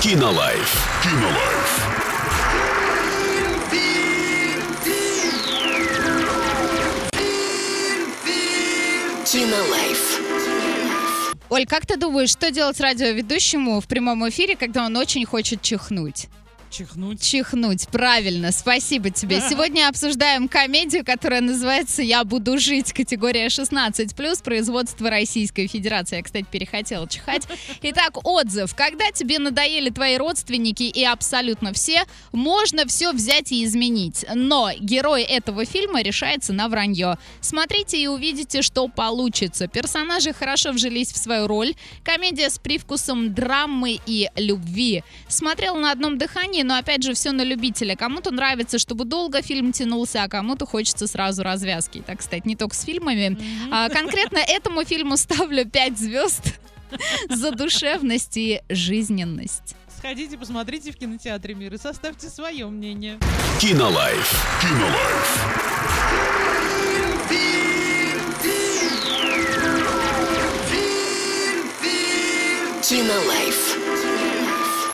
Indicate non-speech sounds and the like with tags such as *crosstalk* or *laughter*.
Кинолайф. Кинолайф. Кинолайф. Оль, как ты думаешь, что делать радиоведущему в прямом эфире, когда он очень хочет чихнуть? Чихнуть. Чихнуть, правильно, спасибо тебе. Сегодня обсуждаем комедию, которая называется «Я буду жить», категория 16+, производство Российской Федерации. Я, кстати, перехотела чихать. *laughs* Итак, отзыв. Когда тебе надоели твои родственники и абсолютно все, можно все взять и изменить. Но герой этого фильма решается на вранье. Смотрите и увидите, что получится. Персонажи хорошо вжились в свою роль. Комедия с привкусом драмы и любви. Смотрел на одном дыхании, но опять же все на любителя. Кому-то нравится, чтобы долго фильм тянулся, а кому-то хочется сразу развязки. Так сказать, не только с фильмами. А, конкретно этому фильму ставлю 5 звезд *laughs* за душевность и жизненность. Сходите, посмотрите в кинотеатре «Мир» и составьте свое мнение. Кинолайф. Кинолайф. Кинолайф.